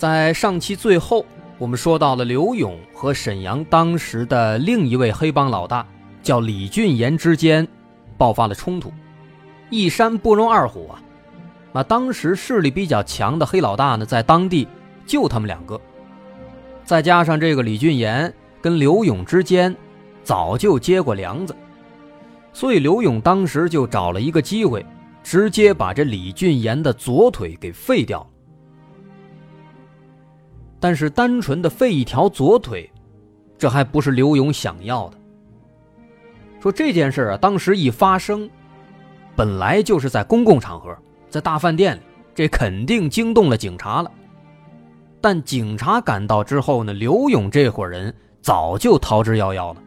在上期最后，我们说到了刘勇和沈阳当时的另一位黑帮老大叫李俊岩之间爆发了冲突，一山不容二虎啊！那当时势力比较强的黑老大呢，在当地就他们两个，再加上这个李俊岩跟刘勇之间早就结过梁子，所以刘勇当时就找了一个机会，直接把这李俊岩的左腿给废掉了。但是单纯的废一条左腿，这还不是刘勇想要的。说这件事啊，当时一发生，本来就是在公共场合，在大饭店里，这肯定惊动了警察了。但警察赶到之后呢，刘勇这伙人早就逃之夭夭了。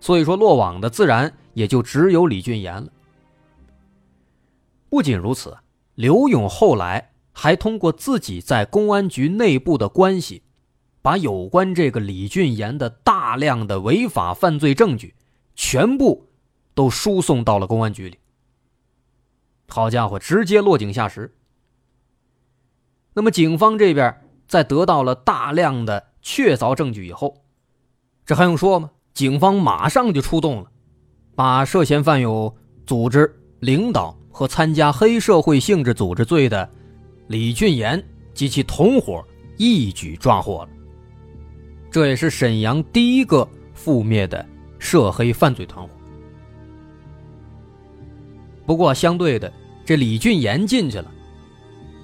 所以说，落网的自然也就只有李俊岩了。不仅如此，刘勇后来。还通过自己在公安局内部的关系，把有关这个李俊岩的大量的违法犯罪证据，全部都输送到了公安局里。好家伙，直接落井下石。那么警方这边在得到了大量的确凿证据以后，这还用说吗？警方马上就出动了，把涉嫌犯有组织领导和参加黑社会性质组织罪的。李俊岩及其同伙一举抓获了，这也是沈阳第一个覆灭的涉黑犯罪团伙。不过，相对的，这李俊岩进去了，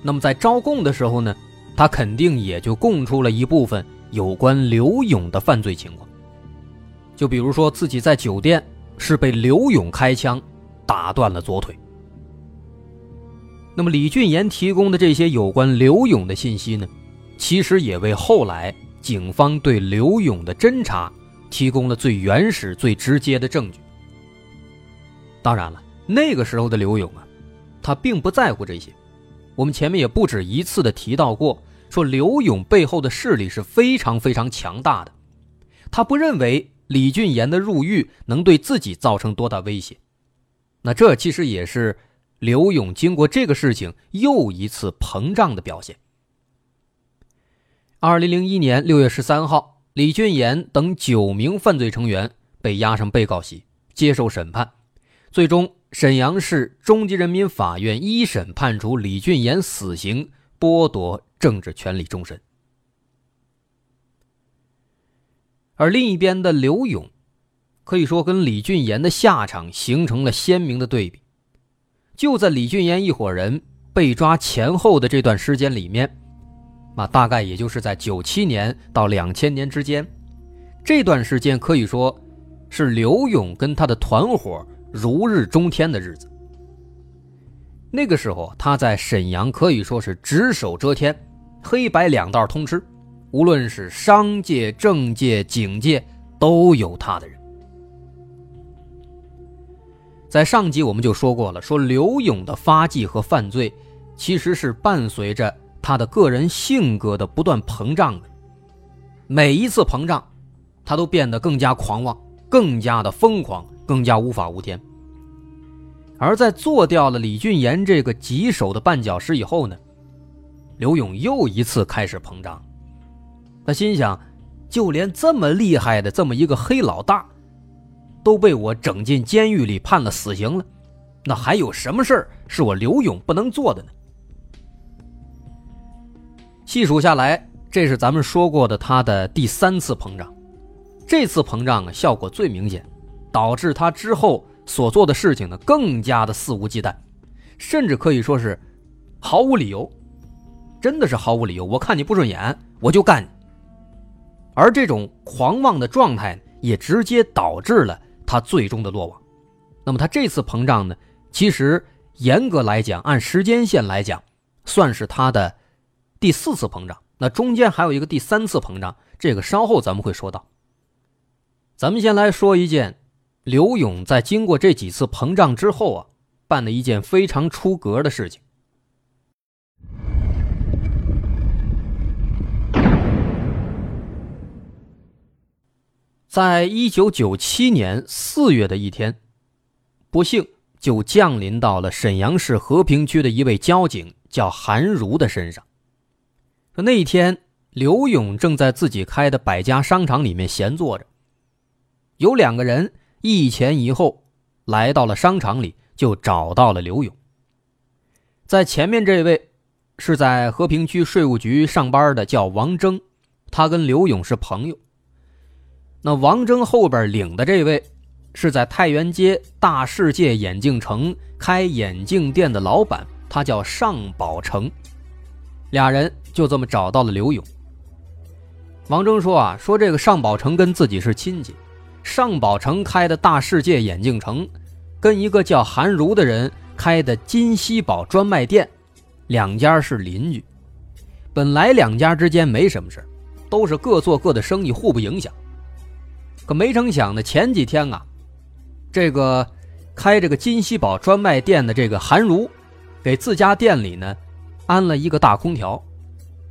那么在招供的时候呢，他肯定也就供出了一部分有关刘勇的犯罪情况，就比如说自己在酒店是被刘勇开枪打断了左腿。那么李俊岩提供的这些有关刘勇的信息呢，其实也为后来警方对刘勇的侦查提供了最原始、最直接的证据。当然了，那个时候的刘勇啊，他并不在乎这些。我们前面也不止一次的提到过，说刘勇背后的势力是非常非常强大的，他不认为李俊岩的入狱能对自己造成多大威胁。那这其实也是。刘勇经过这个事情又一次膨胀的表现。二零零一年六月十三号，李俊岩等九名犯罪成员被押上被告席接受审判，最终沈阳市中级人民法院一审判处李俊岩死刑，剥夺政治权利终身。而另一边的刘勇，可以说跟李俊岩的下场形成了鲜明的对比。就在李俊岩一伙人被抓前后的这段时间里面，啊，大概也就是在九七年到两千年之间，这段时间可以说是刘勇跟他的团伙如日中天的日子。那个时候，他在沈阳可以说是只手遮天，黑白两道通吃，无论是商界、政界、警界，都有他的人。在上集我们就说过了，说刘勇的发迹和犯罪，其实是伴随着他的个人性格的不断膨胀的。每一次膨胀，他都变得更加狂妄，更加的疯狂，更加无法无天。而在做掉了李俊岩这个棘手的绊脚石以后呢，刘勇又一次开始膨胀。他心想，就连这么厉害的这么一个黑老大。都被我整进监狱里判了死刑了，那还有什么事儿是我刘勇不能做的呢？细数下来，这是咱们说过的他的第三次膨胀，这次膨胀啊效果最明显，导致他之后所做的事情呢更加的肆无忌惮，甚至可以说是毫无理由，真的是毫无理由。我看你不顺眼，我就干你。而这种狂妄的状态也直接导致了。他最终的落网，那么他这次膨胀呢？其实严格来讲，按时间线来讲，算是他的第四次膨胀，那中间还有一个第三次膨胀，这个稍后咱们会说到。咱们先来说一件刘勇在经过这几次膨胀之后啊，办的一件非常出格的事情。在一九九七年四月的一天，不幸就降临到了沈阳市和平区的一位交警叫韩如的身上。说那一天，刘勇正在自己开的百家商场里面闲坐着，有两个人一前一后来到了商场里，就找到了刘勇。在前面这位是在和平区税务局上班的，叫王征，他跟刘勇是朋友。那王征后边领的这位，是在太原街大世界眼镜城开眼镜店的老板，他叫尚宝成。俩人就这么找到了刘勇。王征说啊，说这个尚宝成跟自己是亲戚，尚宝成开的大世界眼镜城，跟一个叫韩如的人开的金希宝专卖店，两家是邻居。本来两家之间没什么事都是各做各的生意，互不影响。可没成想呢，前几天啊，这个开这个金希宝专卖店的这个韩如，给自家店里呢安了一个大空调，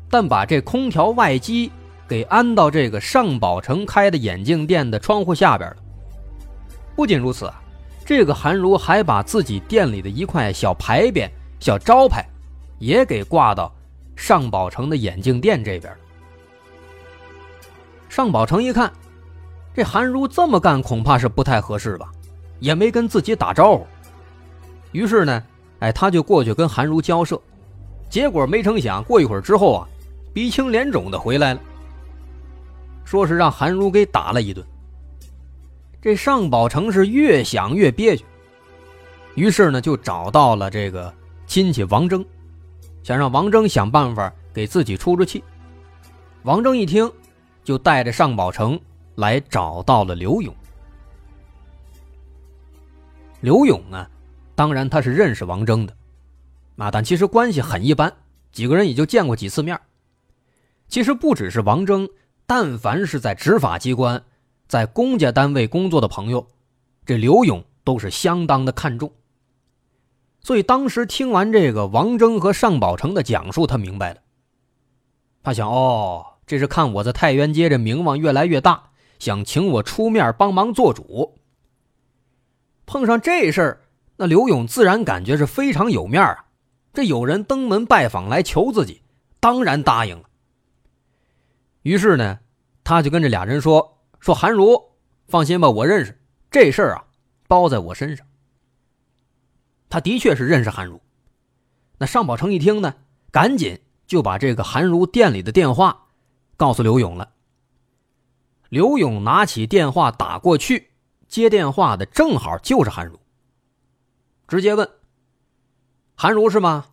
但把这空调外机给安到这个尚宝成开的眼镜店的窗户下边了。不仅如此，这个韩如还把自己店里的一块小牌匾、小招牌也给挂到尚宝成的眼镜店这边。尚宝成一看。这韩如这么干，恐怕是不太合适吧？也没跟自己打招呼。于是呢，哎，他就过去跟韩如交涉。结果没成想，过一会儿之后啊，鼻青脸肿的回来了，说是让韩如给打了一顿。这尚宝成是越想越憋屈，于是呢，就找到了这个亲戚王征，想让王征想办法给自己出出气。王征一听，就带着尚宝成。来找到了刘勇。刘勇呢，当然他是认识王征的，啊，但其实关系很一般，几个人也就见过几次面。其实不只是王征，但凡是在执法机关、在公家单位工作的朋友，这刘勇都是相当的看重。所以当时听完这个王征和尚宝成的讲述，他明白了。他想，哦，这是看我在太原街这名望越来越大。想请我出面帮忙做主。碰上这事儿，那刘勇自然感觉是非常有面啊。这有人登门拜访来求自己，当然答应了。于是呢，他就跟这俩人说：“说韩如，放心吧，我认识这事儿啊，包在我身上。”他的确是认识韩如。那尚宝成一听呢，赶紧就把这个韩如店里的电话告诉刘勇了。刘勇拿起电话打过去，接电话的正好就是韩如。直接问：“韩如是吗？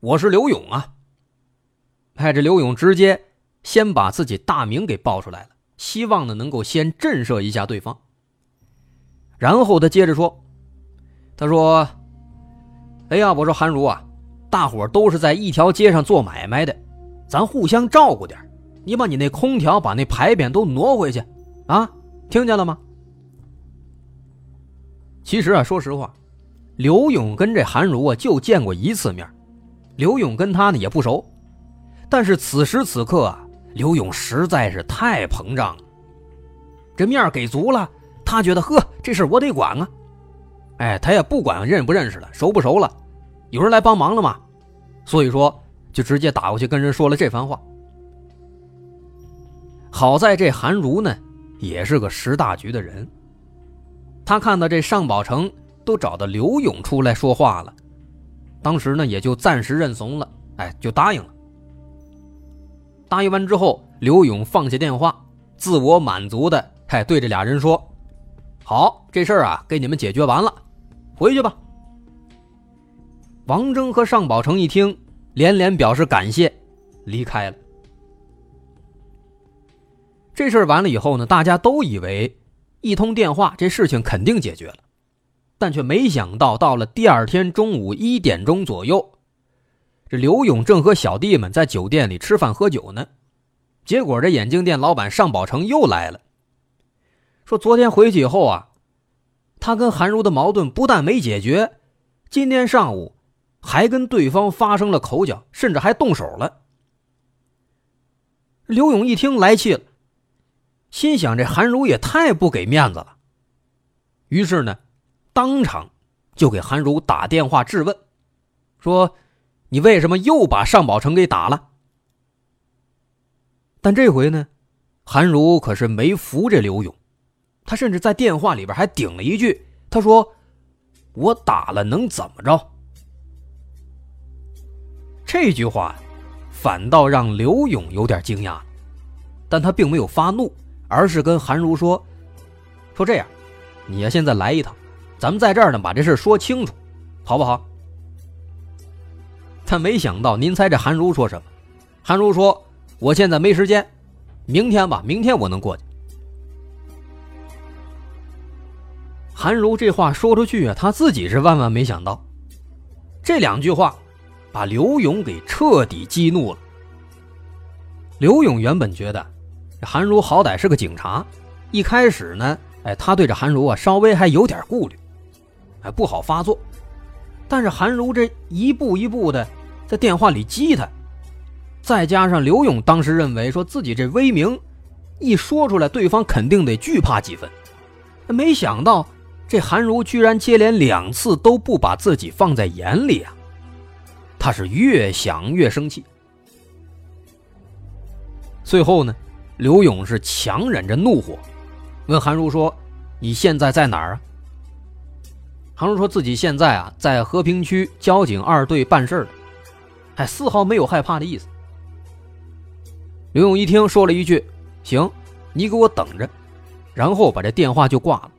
我是刘勇啊。”派着刘勇直接先把自己大名给报出来了，希望呢能够先震慑一下对方。然后他接着说：“他说，哎呀，我说韩如啊，大伙都是在一条街上做买卖的，咱互相照顾点。”你把你那空调把那牌匾都挪回去，啊，听见了吗？其实啊，说实话，刘勇跟这韩如啊就见过一次面，刘勇跟他呢也不熟，但是此时此刻啊，刘勇实在是太膨胀了，这面给足了，他觉得呵，这事我得管啊，哎，他也不管认不认识了，熟不熟了，有人来帮忙了嘛，所以说就直接打过去跟人说了这番话。好在这韩如呢，也是个识大局的人。他看到这尚宝成都找到刘勇出来说话了，当时呢也就暂时认怂了，哎，就答应了。答应完之后，刘勇放下电话，自我满足的，哎，对这俩人说：“好，这事儿啊，给你们解决完了，回去吧。”王征和尚宝成一听，连连表示感谢，离开了。这事儿完了以后呢，大家都以为一通电话这事情肯定解决了，但却没想到，到了第二天中午一点钟左右，这刘勇正和小弟们在酒店里吃饭喝酒呢，结果这眼镜店老板尚宝成又来了，说昨天回去以后啊，他跟韩茹的矛盾不但没解决，今天上午还跟对方发生了口角，甚至还动手了。刘勇一听来气了，心想这韩如也太不给面子了，于是呢，当场就给韩如打电话质问，说。你为什么又把尚宝成给打了？但这回呢，韩如可是没服这刘勇，他甚至在电话里边还顶了一句：“他说我打了能怎么着？”这句话反倒让刘勇有点惊讶，但他并没有发怒，而是跟韩如说：“说这样，你呀现在来一趟，咱们在这儿呢把这事说清楚，好不好？”他没想到，您猜这韩如说什么？韩如说：“我现在没时间，明天吧，明天我能过去。”韩如这话说出去啊，他自己是万万没想到，这两句话把刘勇给彻底激怒了。刘勇原本觉得韩如好歹是个警察，一开始呢，哎，他对这韩如啊稍微还有点顾虑，哎，不好发作。但是韩如这一步一步的在电话里激他，再加上刘勇当时认为说自己这威名一说出来，对方肯定得惧怕几分。没想到这韩如居然接连两次都不把自己放在眼里啊！他是越想越生气。最后呢，刘勇是强忍着怒火，问韩如说：“你现在在哪儿啊？”韩如说自己现在啊，在和平区交警二队办事儿，还丝毫没有害怕的意思。刘勇一听，说了一句：“行，你给我等着。”然后把这电话就挂了。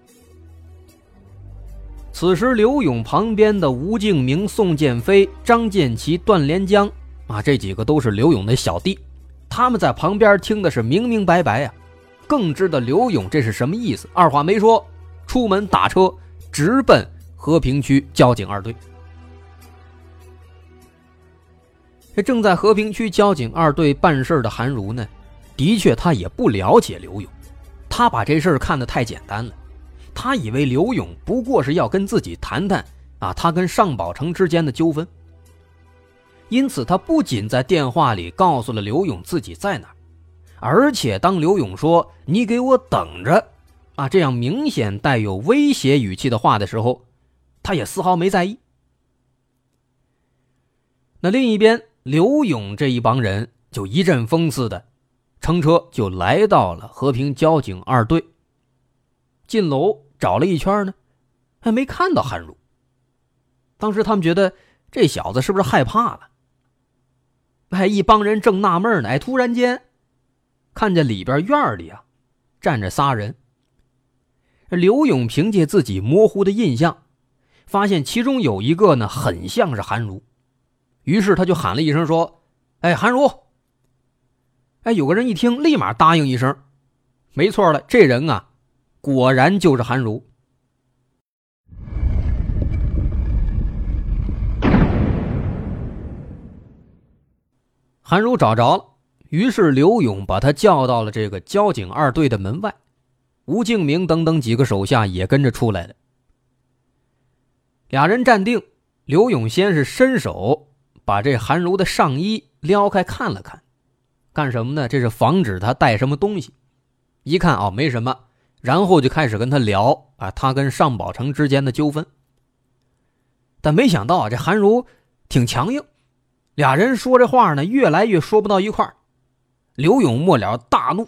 此时，刘勇旁边的吴敬明、宋建飞、张建奇、段连江啊，这几个都是刘勇的小弟，他们在旁边听的是明明白白呀，更知道刘勇这是什么意思。二话没说，出门打车直奔。和平区交警二队，这正在和平区交警二队办事的韩如呢，的确，他也不了解刘勇，他把这事儿看得太简单了，他以为刘勇不过是要跟自己谈谈啊，他跟尚宝成之间的纠纷，因此他不仅在电话里告诉了刘勇自己在哪而且当刘勇说“你给我等着”，啊，这样明显带有威胁语气的话的时候。他也丝毫没在意。那另一边，刘勇这一帮人就一阵风似的，乘车就来到了和平交警二队。进楼找了一圈呢，还没看到韩如。当时他们觉得这小子是不是害怕了？哎，一帮人正纳闷呢，哎，突然间看见里边院里啊站着仨人。刘勇凭借自己模糊的印象。发现其中有一个呢，很像是韩如，于是他就喊了一声说：“哎，韩如！”哎，有个人一听，立马答应一声：“没错了，这人啊，果然就是韩如。”韩如找着了，于是刘勇把他叫到了这个交警二队的门外，吴敬明等等几个手下也跟着出来了。俩人站定，刘勇先是伸手把这韩如的上衣撩开看了看，干什么呢？这是防止他带什么东西。一看哦，没什么，然后就开始跟他聊啊，他跟尚宝成之间的纠纷。但没想到啊，这韩如挺强硬，俩人说这话呢，越来越说不到一块儿。刘勇末了大怒，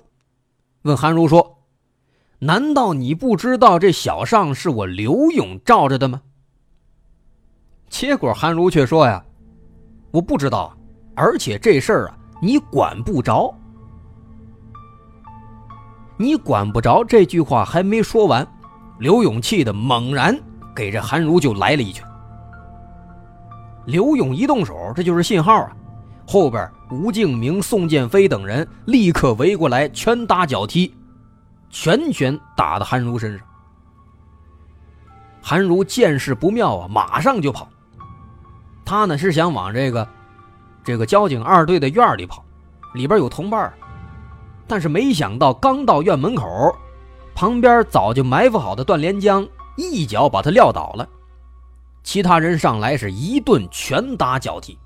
问韩如说：“难道你不知道这小尚是我刘勇罩着的吗？”结果韩如却说：“呀，我不知道，而且这事儿啊，你管不着。你管不着。”这句话还没说完，刘勇气的猛然给这韩如就来了一拳。刘勇一动手，这就是信号啊！后边吴敬明、宋建飞等人立刻围过来，拳打脚踢，拳拳打到韩如身上。韩如见势不妙啊，马上就跑。他呢是想往这个这个交警二队的院里跑，里边有同伴。但是没想到，刚到院门口，旁边早就埋伏好的段连江一脚把他撂倒了。其他人上来是一顿拳打脚踢。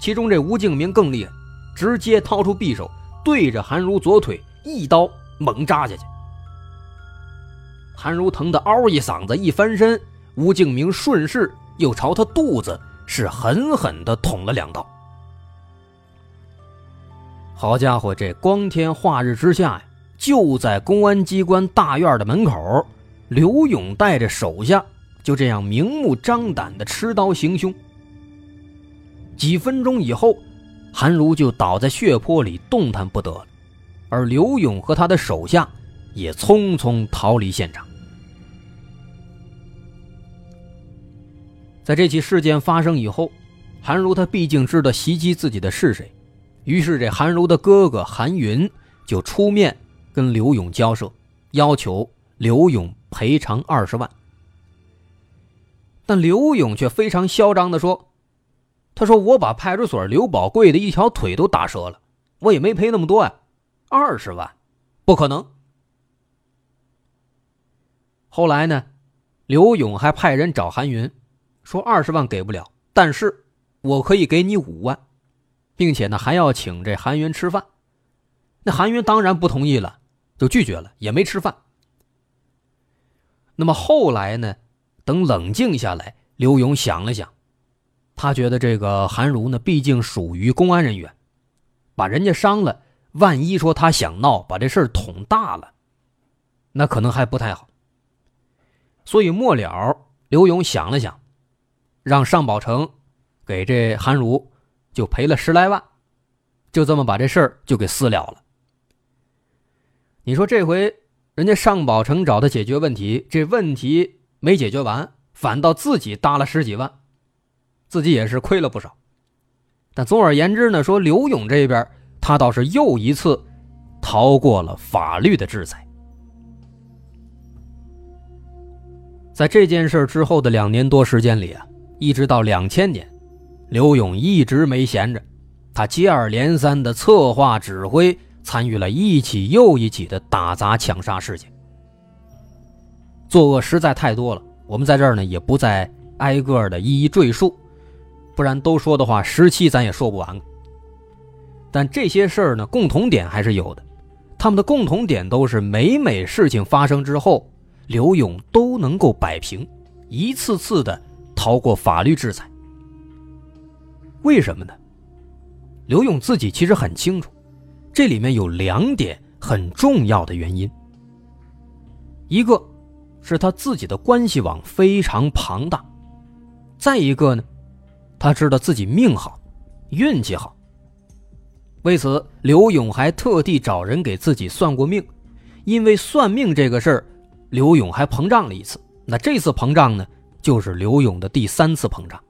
其中这吴敬明更厉害，直接掏出匕首，对着韩如左腿一刀猛扎下去。韩如疼得嗷一嗓子，一翻身，吴敬明顺势又朝他肚子是狠狠地捅了两刀。好家伙，这光天化日之下呀，就在公安机关大院的门口，刘勇带着手下就这样明目张胆的持刀行凶。几分钟以后，韩如就倒在血泊里动弹不得了，而刘勇和他的手下也匆匆逃离现场。在这起事件发生以后，韩如他毕竟知道袭击自己的是谁。于是，这韩如的哥哥韩云就出面跟刘勇交涉，要求刘勇赔偿二十万。但刘勇却非常嚣张地说：“他说我把派出所刘宝贵的一条腿都打折了，我也没赔那么多呀，二十万，不可能。”后来呢，刘勇还派人找韩云，说二十万给不了，但是我可以给你五万。并且呢，还要请这韩云吃饭，那韩云当然不同意了，就拒绝了，也没吃饭。那么后来呢，等冷静下来，刘勇想了想，他觉得这个韩如呢，毕竟属于公安人员，把人家伤了，万一说他想闹，把这事捅大了，那可能还不太好。所以末了，刘勇想了想，让尚宝成给这韩如。就赔了十来万，就这么把这事儿就给私了了。你说这回人家尚宝成找他解决问题，这问题没解决完，反倒自己搭了十几万，自己也是亏了不少。但总而言之呢，说刘勇这边他倒是又一次逃过了法律的制裁。在这件事之后的两年多时间里啊，一直到两千年。刘勇一直没闲着，他接二连三的策划指挥，参与了一起又一起的打砸抢杀事件，作恶实在太多了。我们在这儿呢，也不再挨个的一一赘述，不然都说的话，十期咱也说不完。但这些事儿呢，共同点还是有的，他们的共同点都是每每事情发生之后，刘勇都能够摆平，一次次的逃过法律制裁。为什么呢？刘勇自己其实很清楚，这里面有两点很重要的原因。一个，是他自己的关系网非常庞大；再一个呢，他知道自己命好，运气好。为此，刘勇还特地找人给自己算过命，因为算命这个事儿，刘勇还膨胀了一次。那这次膨胀呢，就是刘勇的第三次膨胀。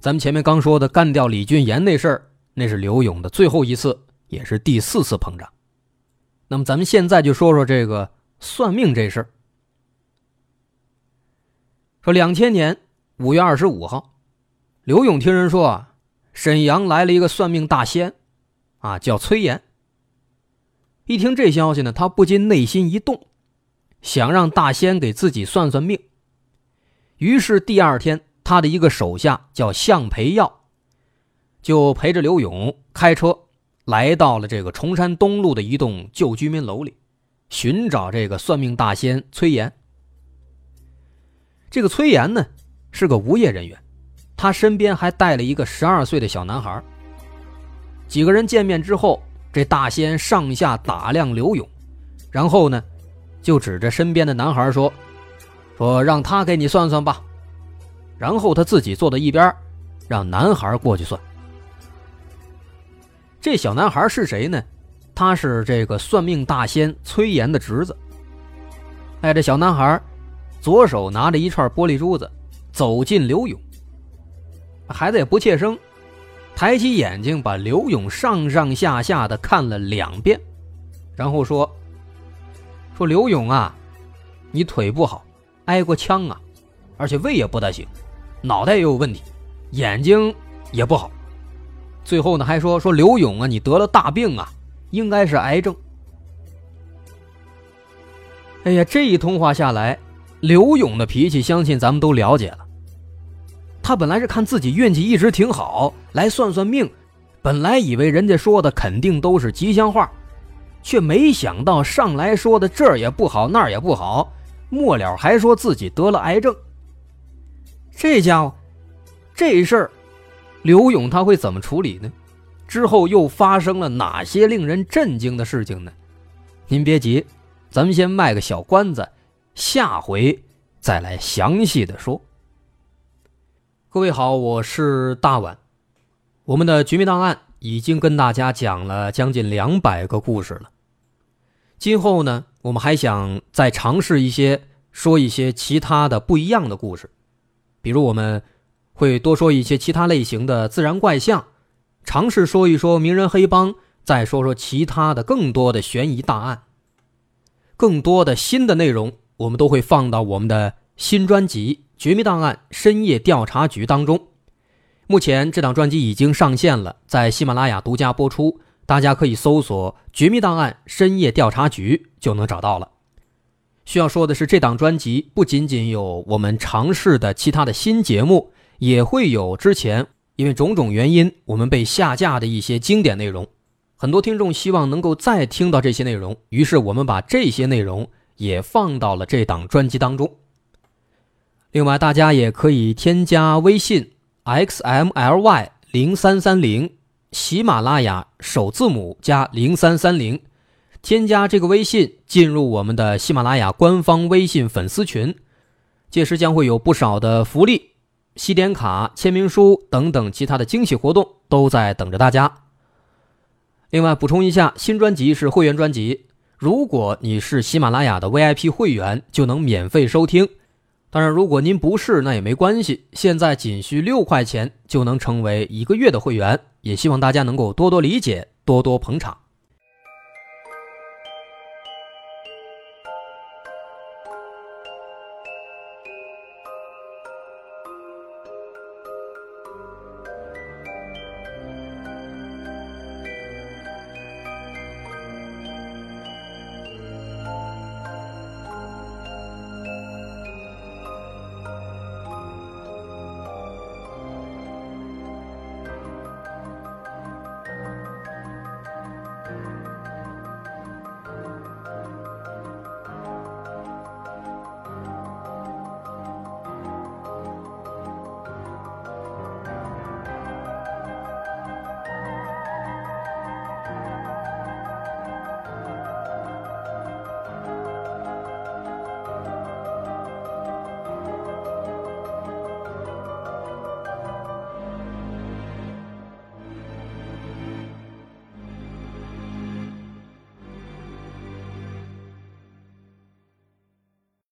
咱们前面刚说的干掉李俊岩那事儿，那是刘勇的最后一次，也是第四次膨胀。那么咱们现在就说说这个算命这事儿。说两千年五月二十五号，刘勇听人说啊，沈阳来了一个算命大仙，啊叫崔岩。一听这消息呢，他不禁内心一动，想让大仙给自己算算命。于是第二天。他的一个手下叫向培耀，就陪着刘勇开车来到了这个崇山东路的一栋旧居民楼里，寻找这个算命大仙崔岩。这个崔岩呢是个无业人员，他身边还带了一个十二岁的小男孩。几个人见面之后，这大仙上下打量刘勇，然后呢，就指着身边的男孩说：“说让他给你算算吧。”然后他自己坐到一边，让男孩过去算。这小男孩是谁呢？他是这个算命大仙崔岩的侄子。哎，这小男孩左手拿着一串玻璃珠子，走进刘勇。孩子也不怯生，抬起眼睛把刘勇上上下下的看了两遍，然后说：“说刘勇啊，你腿不好，挨过枪啊，而且胃也不大行。”脑袋也有问题，眼睛也不好，最后呢还说说刘勇啊，你得了大病啊，应该是癌症。哎呀，这一通话下来，刘勇的脾气相信咱们都了解了。他本来是看自己运气一直挺好，来算算命，本来以为人家说的肯定都是吉祥话，却没想到上来说的这儿也不好那儿也不好，末了还说自己得了癌症。这家伙，这事儿，刘勇他会怎么处理呢？之后又发生了哪些令人震惊的事情呢？您别急。咱们先卖个小关子，下回再来详细的说。各位好，我是大碗。我们的《绝密档案》已经跟大家讲了将近两百个故事了。今后呢，我们还想再尝试一些，说一些其他的不一样的故事。比如，我们会多说一些其他类型的自然怪象，尝试说一说名人黑帮，再说说其他的更多的悬疑大案。更多的新的内容，我们都会放到我们的新专辑《绝密档案：深夜调查局》当中。目前这档专辑已经上线了，在喜马拉雅独家播出，大家可以搜索“绝密档案：深夜调查局”就能找到了。需要说的是，这档专辑不仅仅有我们尝试的其他的新节目，也会有之前因为种种原因我们被下架的一些经典内容。很多听众希望能够再听到这些内容，于是我们把这些内容也放到了这档专辑当中。另外，大家也可以添加微信 xmly 零三三零，喜马拉雅首字母加零三三零，添加这个微信进入我们的喜马拉雅官方微信粉丝群，届时将会有不少的福利、西点卡、签名书等等其他的惊喜活动都在等着大家。另外补充一下，新专辑是会员专辑，如果你是喜马拉雅的 VIP 会员，就能免费收听。当然，如果您不是，那也没关系，现在仅需六块钱就能成为一个月的会员。也希望大家能够多多理解，多多捧场。